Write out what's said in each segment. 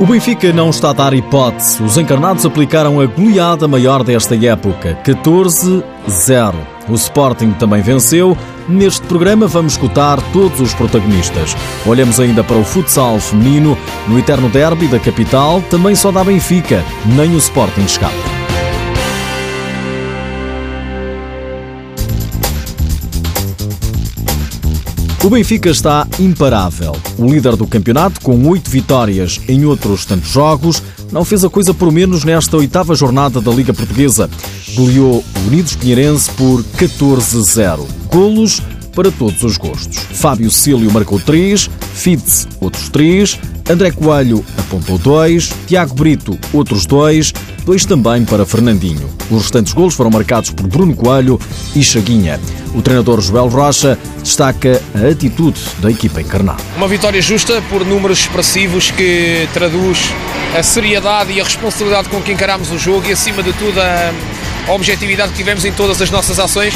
O Benfica não está a dar hipótese. Os encarnados aplicaram a goleada maior desta época, 14-0. O Sporting também venceu. Neste programa vamos escutar todos os protagonistas. Olhamos ainda para o futsal feminino. No eterno derby da capital também só dá Benfica, nem o Sporting escapa. O Benfica está imparável. O líder do campeonato, com oito vitórias em outros tantos jogos, não fez a coisa por menos nesta oitava jornada da Liga Portuguesa. Goleou o Unidos Pinheirense por 14-0. Golos para todos os gostos. Fábio Cílio marcou 3, Fitz outros 3, André Coelho apontou 2, Tiago Brito outros 2, dois também para Fernandinho. Os restantes golos foram marcados por Bruno Coelho e Chaguinha. O treinador Joel Rocha destaca a atitude da equipa encarnada. Uma vitória justa por números expressivos que traduz a seriedade e a responsabilidade com que encaramos o jogo e, acima de tudo, a objetividade que tivemos em todas as nossas ações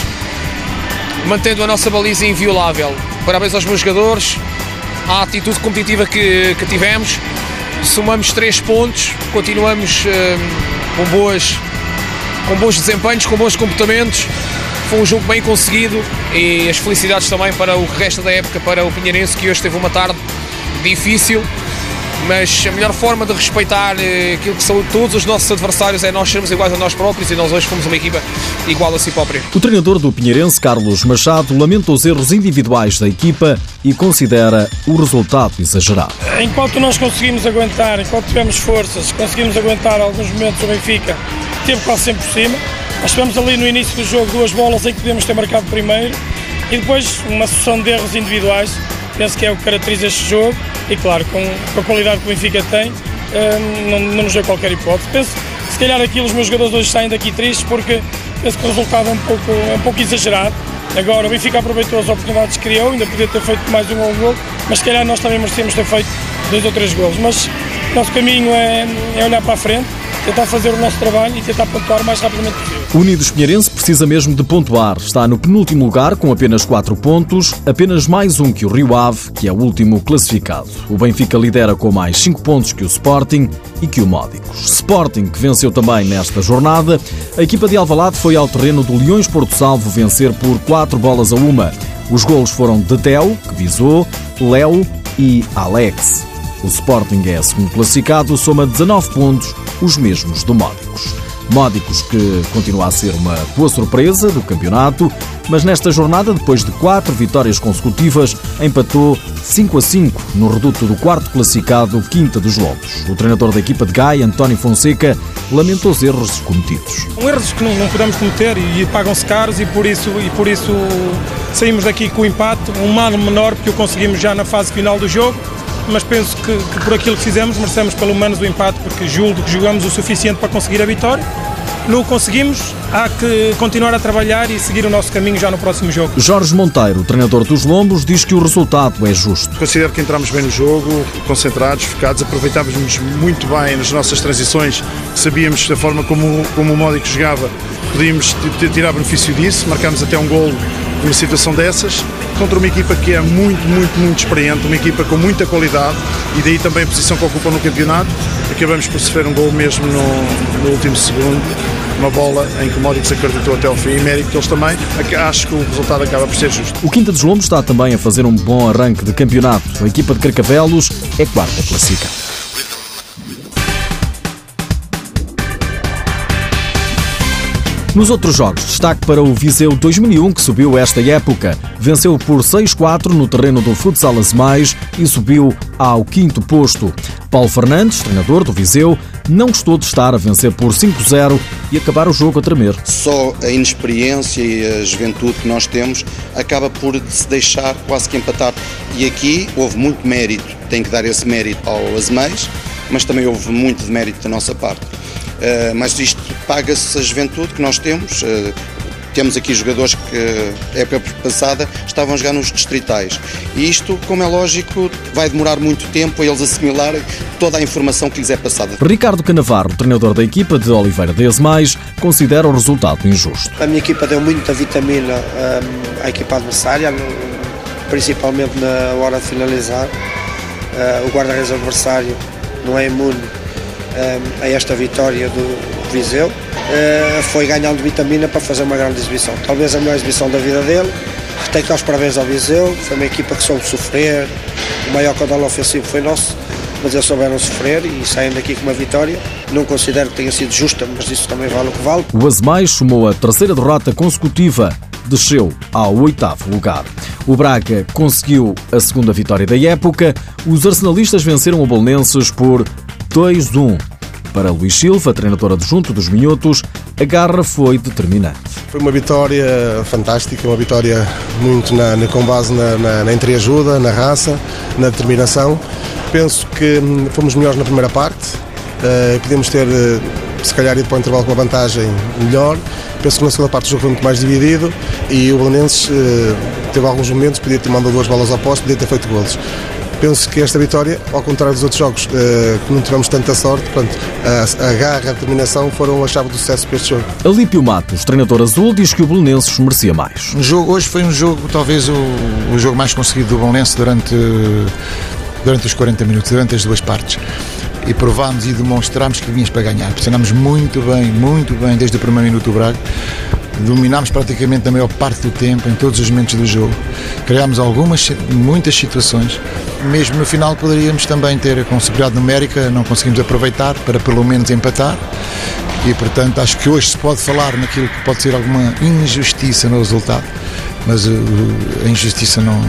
mantendo a nossa baliza inviolável. Parabéns aos meus jogadores, à atitude competitiva que, que tivemos. Somamos três pontos, continuamos hum, com, boas, com bons desempenhos, com bons comportamentos. Foi um jogo bem conseguido e as felicidades também para o resto da época, para o Pinheirense, que hoje teve uma tarde difícil, mas a melhor forma de respeitar eh, aquilo que são todos os nossos adversários é nós sermos iguais a nós próprios e nós hoje fomos uma equipa igual a si própria. O treinador do Pinheirense, Carlos Machado, lamenta os erros individuais da equipa e considera o resultado exagerado. Enquanto nós conseguimos aguentar, enquanto tivemos forças, conseguimos aguentar alguns momentos o Benfica, teve quase sempre por cima. Nós tivemos ali no início do jogo duas bolas em que podemos ter marcado primeiro e depois uma sucessão de erros individuais penso que é o que caracteriza este jogo e, claro, com, com a qualidade que o Benfica tem, um, não, não nos deu qualquer hipótese. Penso se calhar aqui os meus jogadores hoje saem daqui tristes porque penso que o resultado é um pouco, é um pouco exagerado. Agora o Benfica aproveitou as oportunidades que criou, ainda podia ter feito mais um gol, mas se calhar nós também merecemos ter feito dois ou três gols. Mas nosso caminho é, é olhar para a frente tentar fazer o nosso trabalho e tentar pontuar o mais rapidamente possível. Unidos Pinheirense precisa mesmo de pontuar. Está no penúltimo lugar com apenas 4 pontos, apenas mais um que o Rio Ave, que é o último classificado. O Benfica lidera com mais 5 pontos que o Sporting e que o Módicos. Sporting, que venceu também nesta jornada, a equipa de Alvalade foi ao terreno do Leões Porto Salvo vencer por 4 bolas a uma. Os golos foram de Teo, que visou, Léo e Alex. O Sporting é segundo classificado, soma 19 pontos, os mesmos do Módicos. Módicos que continua a ser uma boa surpresa do campeonato, mas nesta jornada, depois de quatro vitórias consecutivas, empatou 5 a 5 no reduto do quarto classificado Quinta dos Lobos. O treinador da equipa de Gaia, António Fonseca, lamentou os erros cometidos. São erros que não, não podemos cometer e pagam-se caros e por, isso, e por isso saímos daqui com o empate, um mal menor porque o conseguimos já na fase final do jogo mas penso que, que, por aquilo que fizemos merecemos pelo menos o empate, porque julgo que jogamos o suficiente para conseguir a vitória. Não o conseguimos, há que continuar a trabalhar e seguir o nosso caminho já no próximo jogo. Jorge Monteiro, treinador dos Lombos, diz que o resultado é justo. Considero que entramos bem no jogo, concentrados, focados, aproveitávamos muito bem nas nossas transições, sabíamos da forma como, como o Módico jogava, podíamos tirar benefício disso, marcámos até um gol numa situação dessas, contra uma equipa que é muito, muito, muito experiente, uma equipa com muita qualidade e daí também a posição que ocupa no campeonato. Acabamos por sofrer um gol mesmo no, no último segundo, uma bola em que o Módicos acreditou até ao fim e mérito deles também. Acho que o resultado acaba por ser justo. O Quinta dos Lombos está também a fazer um bom arranque de campeonato. A equipa de Carcavelos é quarta classificada. Nos outros jogos, destaque para o Viseu 2001, que subiu esta época. Venceu por 6-4 no terreno do Futsal Mais e subiu ao quinto posto. Paulo Fernandes, treinador do Viseu, não gostou de estar a vencer por 5-0 e acabar o jogo a tremer. Só a inexperiência e a juventude que nós temos acaba por se deixar quase que empatar. E aqui houve muito mérito, tem que dar esse mérito ao Azemais, mas também houve muito de mérito da nossa parte. Uh, mas isto paga-se a juventude que nós temos. Uh, temos aqui jogadores que, época passada, estavam a jogar nos distritais. E isto, como é lógico, vai demorar muito tempo a eles assimilarem toda a informação que lhes é passada. Ricardo Canavarro, treinador da equipa de Oliveira Mais, considera o resultado injusto. A minha equipa deu muita vitamina um, à equipa adversária, principalmente na hora de finalizar. Uh, o guarda-redes adversário não é imune a esta vitória do Viseu, uh, foi ganhando vitamina para fazer uma grande exibição. Talvez a melhor exibição da vida dele. Tenho que dar os parabéns ao Viseu, foi uma equipa que soube sofrer, o maior caudal ofensivo foi nosso, mas eles souberam sofrer e saem daqui com uma vitória. Não considero que tenha sido justa, mas isso também vale o que vale. O Azemais somou a terceira derrota consecutiva, desceu ao oitavo lugar. O Braga conseguiu a segunda vitória da época. Os arsenalistas venceram o Bolonenses por 2-1. Para Luís Silva, treinador adjunto dos Minhotos, a garra foi determinante. Foi uma vitória fantástica, uma vitória muito na, com base na, na, na entreajuda, na raça, na determinação. Penso que hum, fomos melhores na primeira parte, uh, podíamos ter, uh, se calhar, ido para o intervalo com uma vantagem melhor. Penso que na segunda parte o jogo foi muito mais dividido e o Belenenses uh, teve alguns momentos, podia ter mandado duas bolas ao posto, podia ter feito golos penso que esta vitória, ao contrário dos outros jogos, que não tivemos tanta sorte, portanto, a, garra, a determinação foram a chave do sucesso para este jogo. Alípio Matos, treinador azul, diz que o Belenenses merecia mais. O jogo, hoje foi um jogo, talvez o, o jogo mais conseguido do Belenense durante, durante os 40 minutos, durante as duas partes e provámos e demonstrámos que vinhas para ganhar. Pressionámos muito bem, muito bem desde o primeiro minuto do Braga. Dominámos praticamente a maior parte do tempo, em todos os momentos do jogo. Criámos algumas, muitas situações. Mesmo no final poderíamos também ter com superioridade numérica, não conseguimos aproveitar para pelo menos empatar. E portanto acho que hoje se pode falar naquilo que pode ser alguma injustiça no resultado. Mas uh, a injustiça não,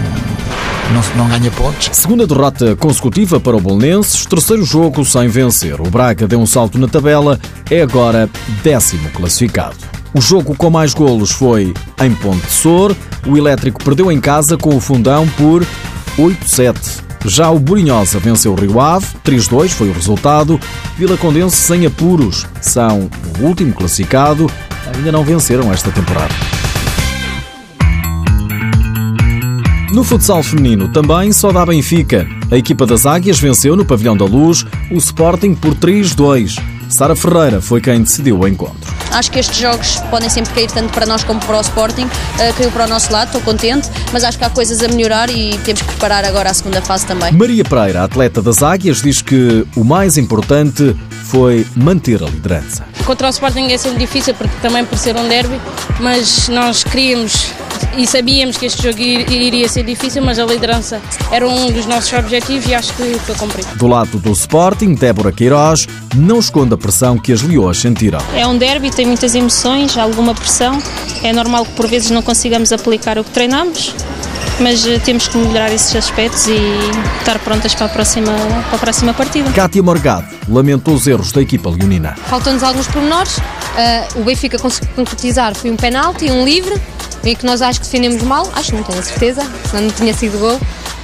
não, não ganha pontos. Segunda derrota consecutiva para o Bolonenses, terceiro jogo sem vencer. O Braga deu um salto na tabela, é agora décimo classificado. O jogo com mais golos foi em Ponte de Sor. O Elétrico perdeu em casa com o Fundão por 8-7. Já o Burinhosa venceu o Rio Ave, 3-2 foi o resultado. Vila Condense sem apuros são o último classificado, ainda não venceram esta temporada. No futsal feminino também só dá Benfica. A equipa das Águias venceu no Pavilhão da Luz o Sporting por 3-2. Sara Ferreira foi quem decidiu o encontro. Acho que estes jogos podem sempre cair tanto para nós como para o Sporting. Uh, caiu para o nosso lado, estou contente, mas acho que há coisas a melhorar e temos que preparar agora a segunda fase também. Maria Pereira, atleta das Águias, diz que o mais importante foi manter a liderança. Contra o Sporting é sempre difícil, porque também por ser um derby, mas nós queríamos e sabíamos que este jogo iria ser difícil, mas a liderança era um dos nossos objetivos e acho que foi cumprido. Do lado do Sporting, Débora Queiroz não esconde a pressão que as leoas sentiram. É um derby, tem muitas emoções, alguma pressão. É normal que por vezes não consigamos aplicar o que treinamos, mas eh, temos que melhorar esses aspectos e estar prontas para a próxima, para a próxima partida. Kátia Morgado lamentou os erros da equipa leonina. Faltam-nos alguns pormenores. Uh, o Benfica conseguiu concretizar foi um penalti, um livre, em que nós acho que defendemos mal, acho, não tenho a certeza, senão não tinha sido gol.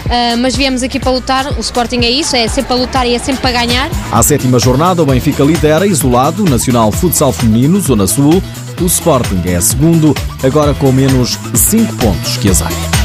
Uh, mas viemos aqui para lutar, o Sporting é isso, é sempre para lutar e é sempre para ganhar. À sétima jornada, o Benfica lidera isolado Nacional Futsal Feminino, Zona Sul. O Sporting é segundo, agora com menos 5 pontos que as Águias.